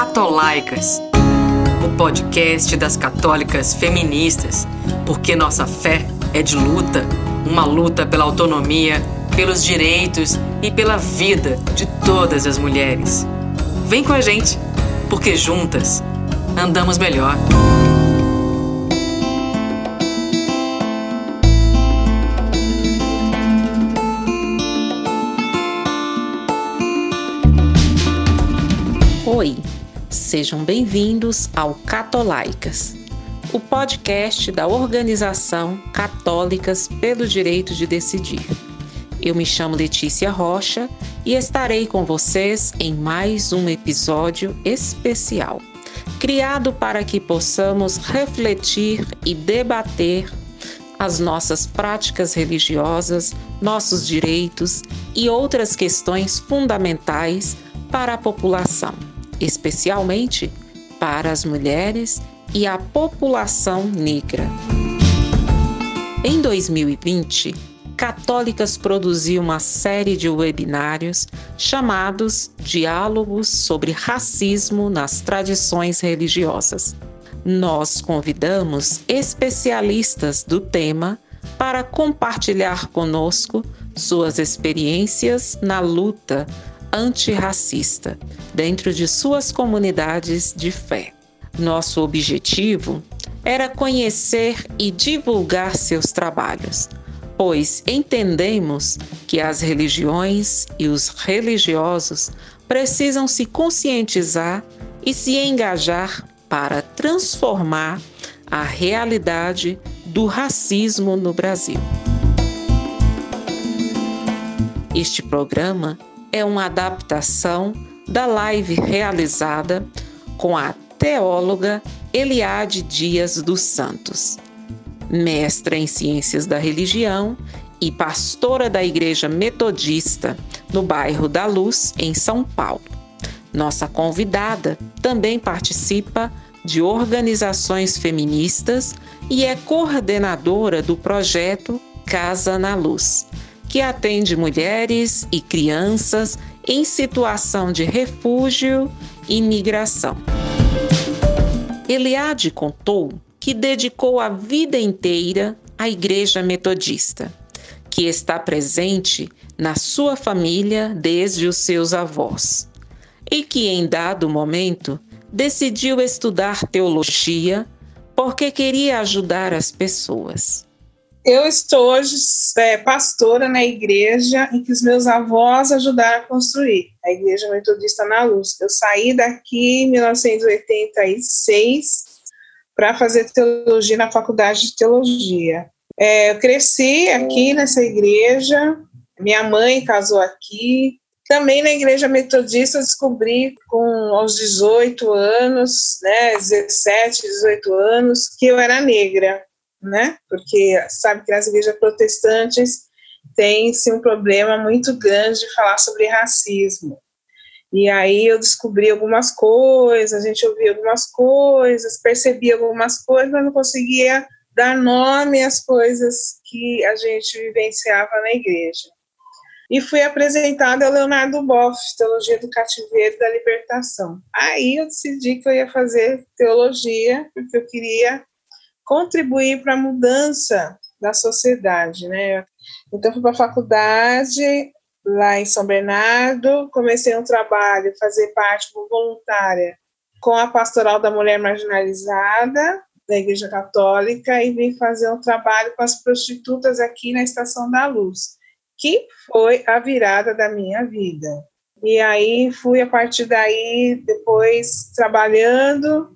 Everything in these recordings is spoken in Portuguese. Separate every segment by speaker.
Speaker 1: Catolaicas, o podcast das católicas feministas, porque nossa fé é de luta, uma luta pela autonomia, pelos direitos e pela vida de todas as mulheres. Vem com a gente, porque juntas andamos melhor.
Speaker 2: Sejam bem-vindos ao Catolaicas, o podcast da organização Católicas pelo Direito de Decidir. Eu me chamo Letícia Rocha e estarei com vocês em mais um episódio especial, criado para que possamos refletir e debater as nossas práticas religiosas, nossos direitos e outras questões fundamentais para a população especialmente para as mulheres e a população negra. Em 2020, Católicas produziu uma série de webinários chamados Diálogos sobre Racismo nas Tradições Religiosas. Nós convidamos especialistas do tema para compartilhar conosco suas experiências na luta antirracista dentro de suas comunidades de fé. Nosso objetivo era conhecer e divulgar seus trabalhos, pois entendemos que as religiões e os religiosos precisam se conscientizar e se engajar para transformar a realidade do racismo no Brasil. Este programa é uma adaptação da live realizada com a teóloga Eliade Dias dos Santos, mestra em Ciências da Religião e pastora da Igreja Metodista no bairro da Luz, em São Paulo. Nossa convidada também participa de organizações feministas e é coordenadora do projeto Casa na Luz, que atende mulheres e crianças em situação de refúgio e migração. Eliade contou que dedicou a vida inteira à Igreja Metodista, que está presente na sua família desde os seus avós, e que em dado momento decidiu estudar teologia porque queria ajudar as pessoas.
Speaker 3: Eu estou hoje é, pastora na igreja em que os meus avós ajudaram a construir, a Igreja Metodista na Luz. Eu saí daqui em 1986 para fazer teologia na Faculdade de Teologia. É, eu cresci aqui nessa igreja, minha mãe casou aqui. Também na Igreja Metodista eu descobri com aos 18 anos, né, 17, 18 anos, que eu era negra né? Porque sabe que nas igrejas protestantes tem-se um problema muito grande de falar sobre racismo. E aí eu descobri algumas coisas, a gente ouvia algumas coisas, percebia algumas coisas, mas não conseguia dar nome às coisas que a gente vivenciava na igreja. E fui apresentada ao Leonardo Boff, Teologia do Cativeiro e da Libertação. Aí eu decidi que eu ia fazer teologia, porque eu queria contribuir para a mudança da sociedade, né? Então fui para a faculdade lá em São Bernardo, comecei um trabalho, fazer parte como voluntária com a Pastoral da Mulher Marginalizada da Igreja Católica e vim fazer um trabalho com as prostitutas aqui na Estação da Luz, que foi a virada da minha vida. E aí fui a partir daí depois trabalhando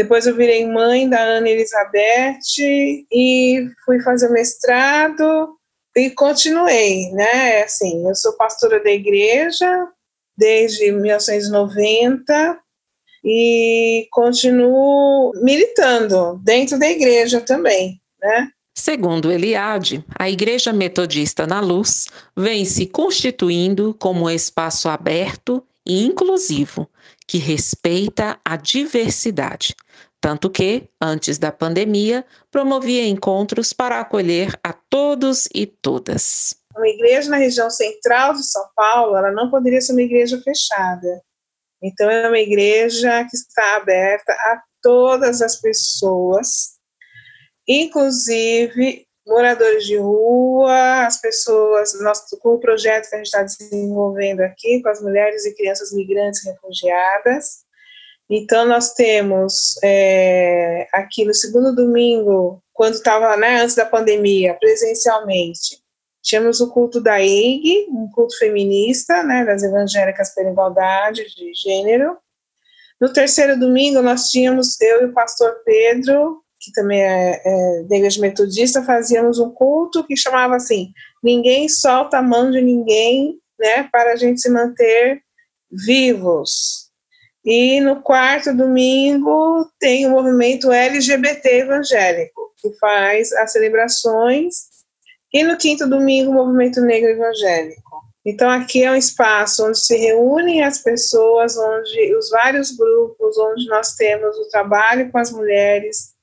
Speaker 3: depois eu virei mãe da Ana Elizabeth e fui fazer mestrado e continuei, né? Assim, eu sou pastora da igreja desde 1990 e continuo militando dentro da igreja também, né?
Speaker 2: Segundo Eliade, a Igreja Metodista na Luz vem se constituindo como um espaço aberto e inclusivo que respeita a diversidade, tanto que, antes da pandemia, promovia encontros para acolher a todos e todas.
Speaker 3: Uma igreja na região central de São Paulo, ela não poderia ser uma igreja fechada. Então, é uma igreja que está aberta a todas as pessoas, inclusive moradores de rua, as pessoas, nosso, com o projeto que a gente está desenvolvendo aqui, com as mulheres e crianças migrantes refugiadas. Então, nós temos é, aqui no segundo domingo, quando estava né, antes da pandemia, presencialmente, tínhamos o culto da EIG, um culto feminista, né, das evangélicas pela igualdade de gênero. No terceiro domingo, nós tínhamos eu e o pastor Pedro que também é, é da igreja metodista, fazíamos um culto que chamava assim, ninguém solta a mão de ninguém, né, para a gente se manter vivos. E no quarto domingo tem o movimento LGBT evangélico, que faz as celebrações, e no quinto domingo o movimento negro evangélico. Então aqui é um espaço onde se reúnem as pessoas, onde os vários grupos, onde nós temos o trabalho com as mulheres,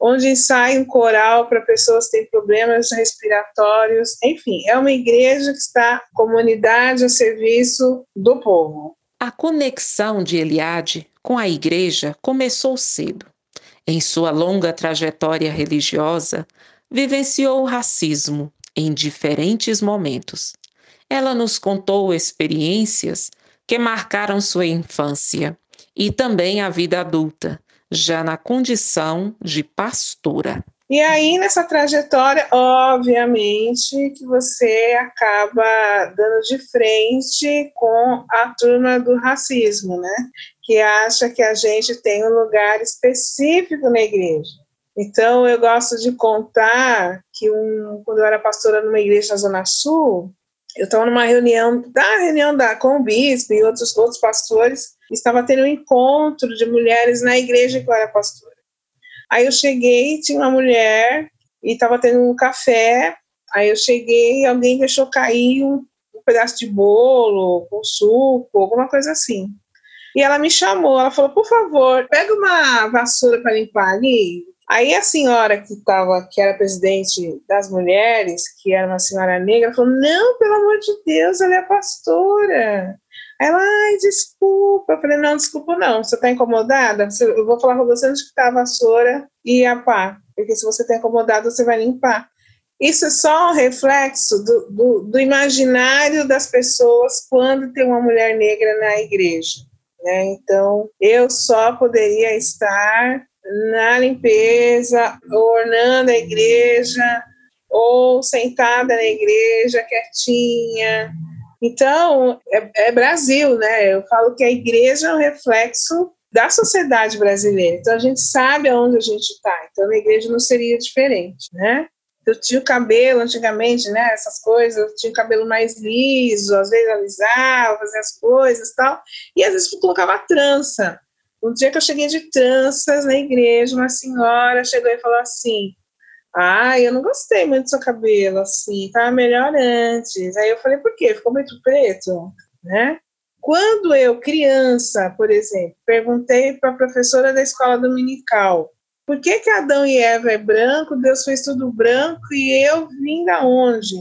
Speaker 3: onde ensaia um coral para pessoas que têm problemas respiratórios. Enfim, é uma igreja que está comunidade a serviço do povo.
Speaker 2: A conexão de Eliade com a igreja começou cedo. Em sua longa trajetória religiosa, vivenciou o racismo em diferentes momentos. Ela nos contou experiências que marcaram sua infância e também a vida adulta, já na condição de pastora.
Speaker 3: E aí, nessa trajetória, obviamente, que você acaba dando de frente com a turma do racismo, né? Que acha que a gente tem um lugar específico na igreja. Então, eu gosto de contar que um, quando eu era pastora numa igreja na Zona Sul, eu estava numa reunião, da reunião da, com o bispo e outros, outros pastores, estava tendo um encontro de mulheres na igreja que eu era pastora. Aí eu cheguei, tinha uma mulher e estava tendo um café. Aí eu cheguei alguém deixou cair um, um pedaço de bolo com suco, alguma coisa assim. E ela me chamou, ela falou: por favor, pega uma vassoura para limpar ali. Aí a senhora que estava, que era presidente das mulheres, que era uma senhora negra, falou: não, pelo amor de Deus, ela é pastora. Ela, ai, desculpa. Eu falei, não, desculpa não. Você está incomodada? Eu vou falar com você onde está a vassoura e a pá. Porque se você está incomodada, você vai limpar. Isso é só um reflexo do, do, do, imaginário das pessoas quando tem uma mulher negra na igreja. Né? Então, eu só poderia estar na limpeza, ornando a igreja, ou sentada na igreja, quietinha, então, é, é, Brasil, né? Eu falo que a igreja é um reflexo da sociedade brasileira. Então, a gente sabe aonde a gente está. Então, a igreja não seria diferente, né? Eu tinha o cabelo antigamente, né? Essas coisas, eu tinha o cabelo mais liso, às vezes alisava, fazia as coisas tal. E às vezes eu colocava trança. Um dia que eu cheguei de tranças na igreja, uma senhora chegou e falou assim: ah, eu não gostei muito do seu cabelo, assim, tava melhor antes. Aí eu falei, por quê? Ficou muito preto, né? Quando eu, criança, por exemplo, perguntei para a professora da escola dominical por que, que Adão e Eva é branco, Deus fez tudo branco e eu vim da onde?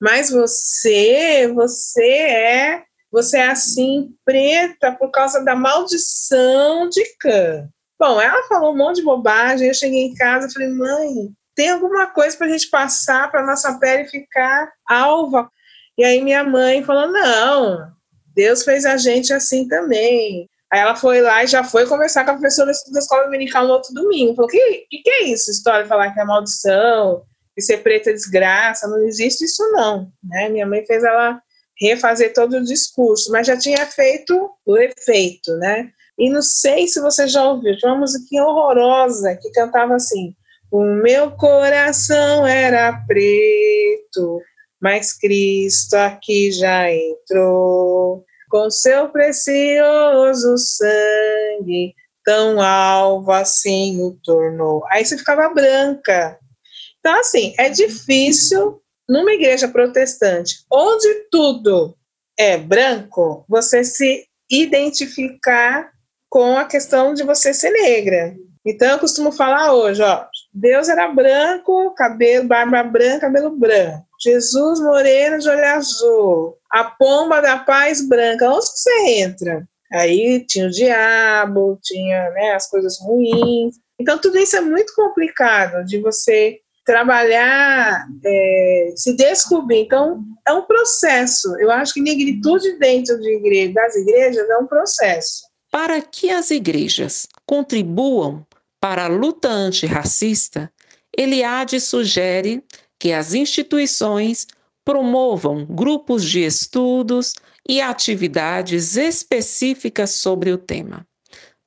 Speaker 3: Mas você, você é, você é assim, preta por causa da maldição de Cã. Bom, ela falou um monte de bobagem, eu cheguei em casa e falei, mãe, tem alguma coisa para a gente passar para nossa pele ficar alva. E aí minha mãe falou: não, Deus fez a gente assim também. Aí ela foi lá e já foi conversar com a professora da escola dominical no outro domingo. Falou: que, que, que é isso? História de falar que é maldição, que ser preta é desgraça. Não existe isso, não. Né? Minha mãe fez ela refazer todo o discurso, mas já tinha feito o efeito, né? E não sei se você já ouviu, tinha uma musiquinha horrorosa que cantava assim: o meu coração era preto, mas Cristo aqui já entrou. Com seu precioso sangue, tão alvo assim o tornou. Aí você ficava branca. Então, assim, é difícil numa igreja protestante, onde tudo é branco, você se identificar com a questão de você ser negra. Então, eu costumo falar hoje, ó, Deus era branco, cabelo, barba branca, cabelo branco. Jesus moreno de olho azul. A pomba da paz branca. Onde que você entra? Aí tinha o diabo, tinha né, as coisas ruins. Então, tudo isso é muito complicado de você trabalhar, é, se descobrir. Então, é um processo. Eu acho que negritude dentro de das igrejas é um processo.
Speaker 2: Para que as igrejas contribuam para a luta antirracista, Eliade sugere que as instituições promovam grupos de estudos e atividades específicas sobre o tema,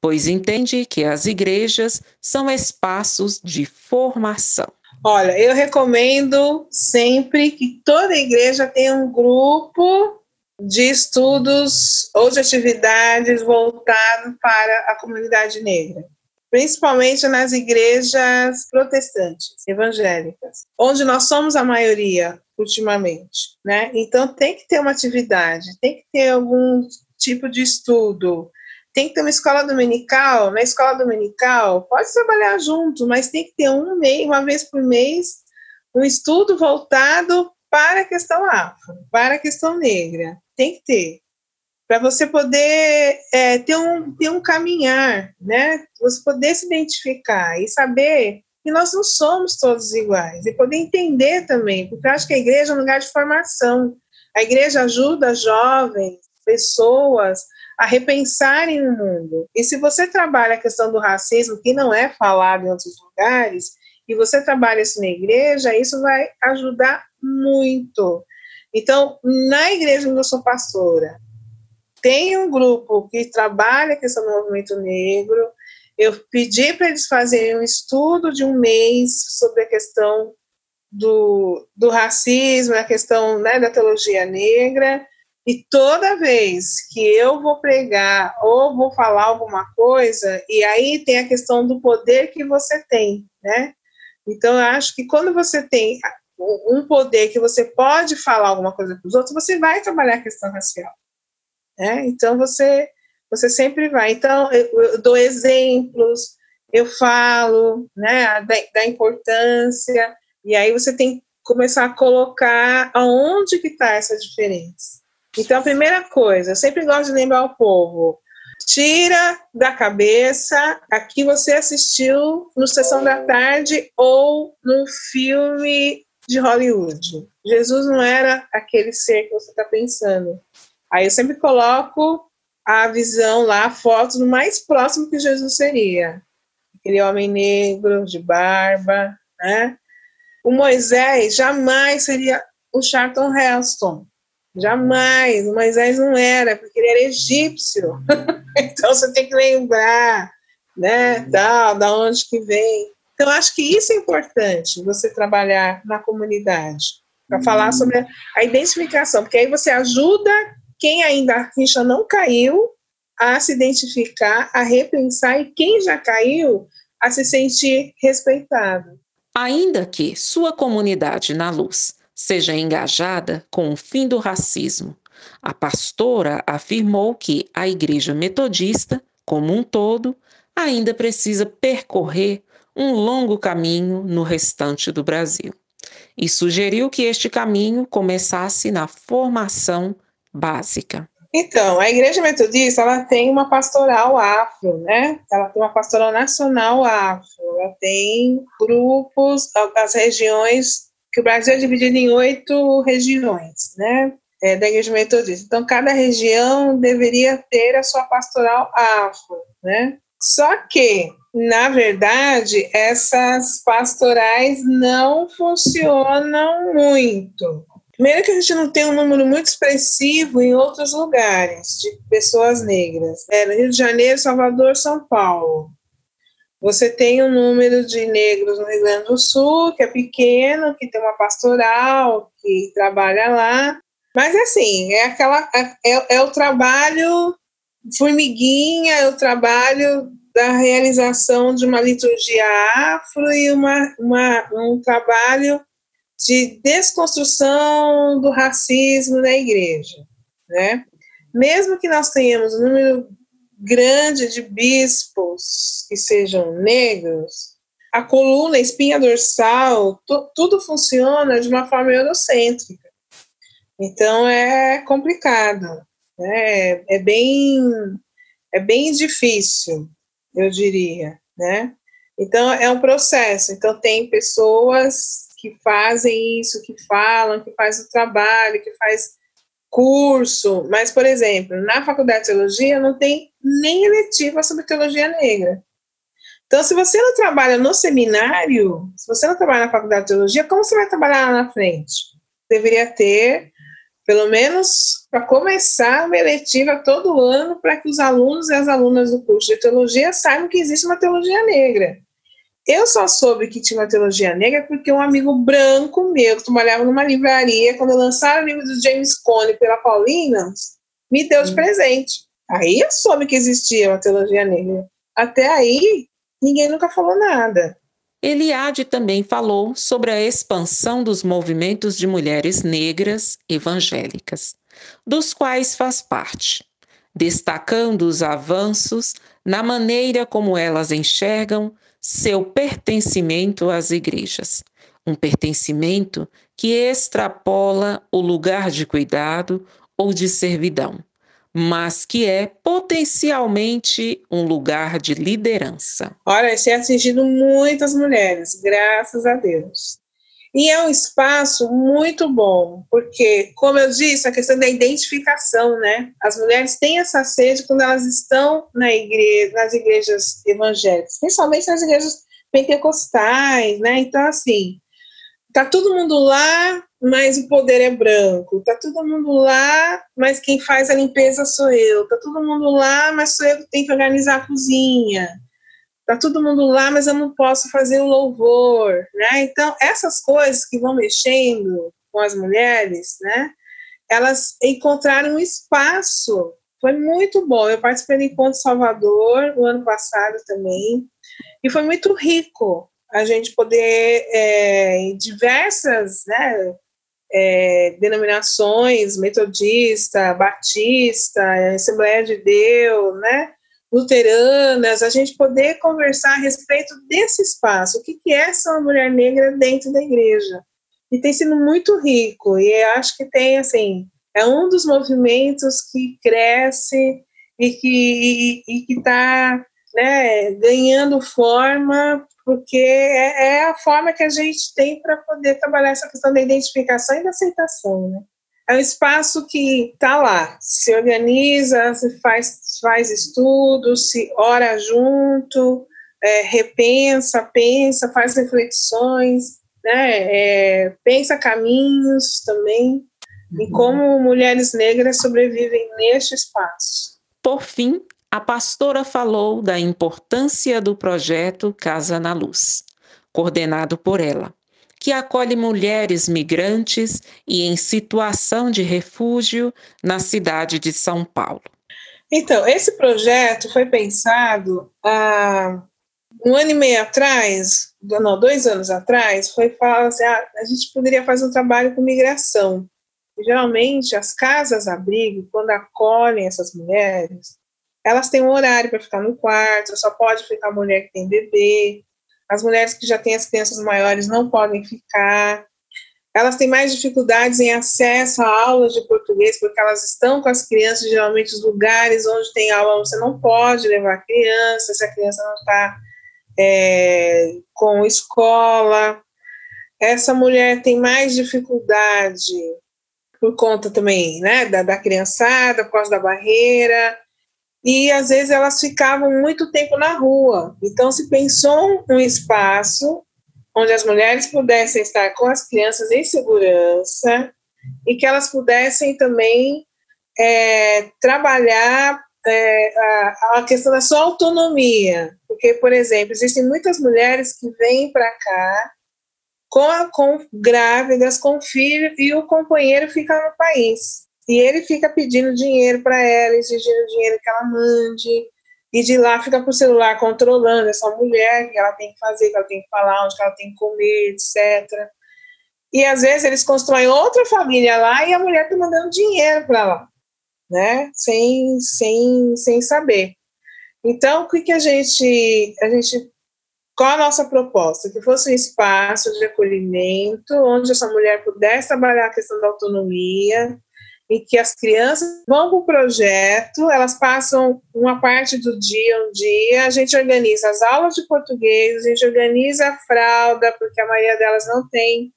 Speaker 2: pois entende que as igrejas são espaços de formação.
Speaker 3: Olha, eu recomendo sempre que toda igreja tenha um grupo de estudos ou de atividades voltado para a comunidade negra principalmente nas igrejas protestantes, evangélicas, onde nós somos a maioria ultimamente, né? Então tem que ter uma atividade, tem que ter algum tipo de estudo, tem que ter uma escola dominical. Na escola dominical pode trabalhar junto, mas tem que ter um mês, uma vez por mês, um estudo voltado para a questão afro, para a questão negra. Tem que ter para você poder é, ter, um, ter um caminhar, né? Você poder se identificar e saber que nós não somos todos iguais e poder entender também, porque eu acho que a igreja é um lugar de formação. A igreja ajuda jovens, pessoas a repensarem o mundo. E se você trabalha a questão do racismo, que não é falado em outros lugares, e você trabalha isso na igreja, isso vai ajudar muito. Então, na igreja onde eu sou pastora, tem um grupo que trabalha a questão do movimento negro. Eu pedi para eles fazerem um estudo de um mês sobre a questão do, do racismo, a questão né, da teologia negra. E toda vez que eu vou pregar ou vou falar alguma coisa, e aí tem a questão do poder que você tem, né? Então, eu acho que quando você tem um poder que você pode falar alguma coisa para os outros, você vai trabalhar a questão racial. Né? Então você você sempre vai. Então eu, eu dou exemplos, eu falo, né, da, da, importância e aí você tem que começar a colocar aonde que está essa diferença. Então a primeira coisa, eu sempre gosto de lembrar ao povo, tira da cabeça aqui você assistiu no Sessão da Tarde ou no filme de Hollywood. Jesus não era aquele ser que você está pensando. Aí eu sempre coloco a visão lá, a foto do mais próximo que Jesus seria. Aquele homem negro, de barba, né? O Moisés jamais seria o Charlton Heston. Jamais. O Moisés não era, porque ele era egípcio. então você tem que lembrar, né, da, da onde que vem. Então acho que isso é importante, você trabalhar na comunidade, para falar sobre a identificação, porque aí você ajuda quem ainda a ficha não caiu, a se identificar, a repensar, e quem já caiu, a se sentir respeitado.
Speaker 2: Ainda que sua comunidade na luz seja engajada com o fim do racismo, a pastora afirmou que a Igreja Metodista, como um todo, ainda precisa percorrer um longo caminho no restante do Brasil e sugeriu que este caminho começasse na formação básica?
Speaker 3: Então, a Igreja Metodista, ela tem uma pastoral afro, né? Ela tem uma pastoral nacional afro, ela tem grupos, as regiões, que o Brasil é dividido em oito regiões, né? É, da Igreja Metodista. Então, cada região deveria ter a sua pastoral afro, né? Só que, na verdade, essas pastorais não funcionam muito. Primeiro que a gente não tem um número muito expressivo em outros lugares de pessoas negras. É, no Rio de Janeiro, Salvador, São Paulo. Você tem um número de negros no Rio Grande do Sul, que é pequeno, que tem uma pastoral, que trabalha lá. Mas assim, é aquela é, é o trabalho formiguinha, é o trabalho da realização de uma liturgia afro e uma, uma, um trabalho de desconstrução do racismo na igreja, né? Mesmo que nós tenhamos um número grande de bispos que sejam negros, a coluna, a espinha dorsal, tudo funciona de uma forma eurocêntrica. Então é complicado, né? é bem é bem difícil, eu diria, né? Então, é um processo. Então, tem pessoas que fazem isso, que falam, que faz o trabalho, que faz curso, mas, por exemplo, na faculdade de teologia não tem nem eletiva sobre teologia negra. Então, se você não trabalha no seminário, se você não trabalha na faculdade de teologia, como você vai trabalhar lá na frente? Deveria ter, pelo menos para começar, uma eletiva todo ano para que os alunos e as alunas do curso de teologia saibam que existe uma teologia negra. Eu só soube que tinha uma teologia negra porque um amigo branco meu, que trabalhava numa livraria, quando lançaram o livro do James Cone pela Paulina, me deu de hum. presente. Aí eu soube que existia uma teologia negra. Até aí, ninguém nunca falou nada.
Speaker 2: Eliade também falou sobre a expansão dos movimentos de mulheres negras evangélicas, dos quais faz parte, destacando os avanços na maneira como elas enxergam seu pertencimento às igrejas, um pertencimento que extrapola o lugar de cuidado ou de servidão, mas que é potencialmente um lugar de liderança.
Speaker 3: Olha, isso tem atingido muitas mulheres, graças a Deus. E é um espaço muito bom, porque, como eu disse, a questão da identificação, né? As mulheres têm essa sede quando elas estão na igreja, nas igrejas evangélicas, principalmente nas igrejas pentecostais, né? Então, assim, tá todo mundo lá, mas o poder é branco. Tá todo mundo lá, mas quem faz a limpeza sou eu. Tá todo mundo lá, mas sou eu que tenho que organizar a cozinha tá todo mundo lá, mas eu não posso fazer o louvor, né? Então, essas coisas que vão mexendo com as mulheres, né? Elas encontraram um espaço. Foi muito bom. Eu participei do Encontro Salvador o ano passado também, e foi muito rico a gente poder, é, em diversas né, é, denominações, metodista, batista, Assembleia de Deus, né? Luteranas, a gente poder conversar a respeito desse espaço, o que, que é ser uma mulher negra dentro da igreja. E tem sido muito rico, e acho que tem, assim, é um dos movimentos que cresce e que está né, ganhando forma, porque é, é, a forma que a gente tem para poder trabalhar essa questão da identificação e da aceitação, né? É um espaço que está lá, se organiza, se faz, faz estudos, se ora junto, é, repensa, pensa, faz reflexões, né, é, pensa caminhos também, uhum. e como mulheres negras sobrevivem neste espaço.
Speaker 2: Por fim, a pastora falou da importância do projeto Casa na Luz, coordenado por ela que acolhe mulheres migrantes e em situação de refúgio na cidade de São Paulo.
Speaker 3: Então, esse projeto foi pensado há um ano e meio atrás, não, dois anos atrás, foi falar assim, ah, a gente poderia fazer um trabalho com migração. Geralmente, as casas-abrigo, quando acolhem essas mulheres, elas têm um horário para ficar no quarto, só pode ficar a mulher que tem bebê, as mulheres que já têm as crianças maiores não podem ficar. Elas têm mais dificuldades em acesso a aulas de português, porque elas estão com as crianças, geralmente, os lugares onde tem aula, você não pode levar a criança, se a criança não está é, com escola. Essa mulher tem mais dificuldade por conta também né, da, da criançada, por causa da barreira e às vezes elas ficavam muito tempo na rua. Então se pensou um espaço onde as mulheres pudessem estar com as crianças em segurança e que elas pudessem também é, trabalhar é, a, a, questão da sua autonomia, porque, por exemplo, existem muitas mulheres que vêm para cá com, a, com grávidas, com filho, e o companheiro fica no país. E ele fica pedindo dinheiro para ela, exigindo dinheiro que ela mande, e de lá fica por celular controlando essa mulher, que ela tem que fazer, que ela tem que falar, onde ela tem que comer, etc. E às vezes eles constroem outra família lá e a mulher está mandando dinheiro para lá, né? Sem, sem, sem saber. Então, o que, que a gente, a gente. Qual a nossa proposta? Que fosse um espaço de acolhimento, onde essa mulher pudesse trabalhar a questão da autonomia, em que as crianças vão para o projeto, elas passam uma parte do dia, um dia, a gente organiza as aulas de português, a gente organiza a fralda, porque a maioria delas não tem.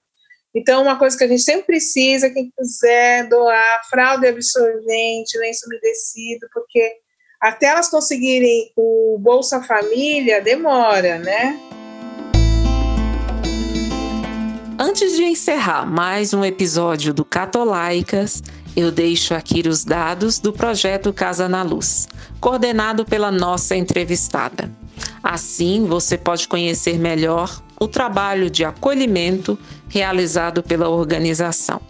Speaker 3: Então, uma coisa que a gente sempre precisa, quem quiser doar, fralda absorvente, lenço umedecido, porque até elas conseguirem o Bolsa Família, demora, né?
Speaker 2: Antes de encerrar mais um episódio do Catolaicas, eu deixo aqui os dados do projeto Casa na Luz, coordenado pela nossa entrevistada. Assim, você pode conhecer melhor o trabalho de acolhimento realizado pela organização.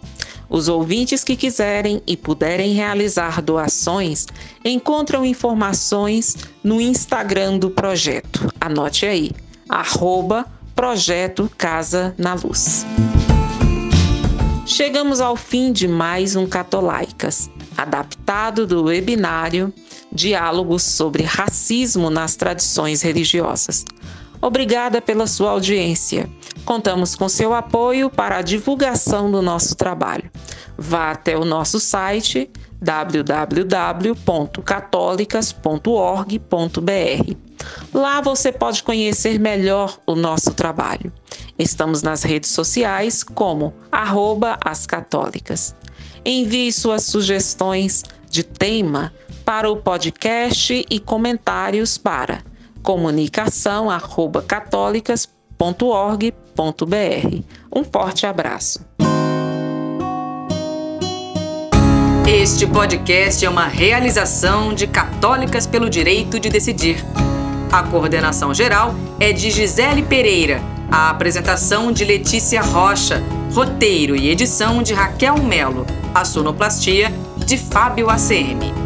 Speaker 2: Os ouvintes que quiserem e puderem realizar doações encontram informações no Instagram do projeto. Anote aí, arroba Projeto Casa na Luz. Chegamos ao fim de mais um Catolaicas, adaptado do webinário Diálogos sobre Racismo nas Tradições Religiosas. Obrigada pela sua audiência. Contamos com seu apoio para a divulgação do nosso trabalho. Vá até o nosso site www.catolicas.org.br. Lá você pode conhecer melhor o nosso trabalho. Estamos nas redes sociais como arroba as católicas. Envie suas sugestões de tema para o podcast e comentários para comunicação@católicas.org.br. Um forte abraço.
Speaker 1: Este podcast é uma realização de Católicas pelo Direito de Decidir. A coordenação geral é de Gisele Pereira a apresentação de Letícia Rocha, roteiro e edição de Raquel Melo, a sonoplastia de Fábio ACM.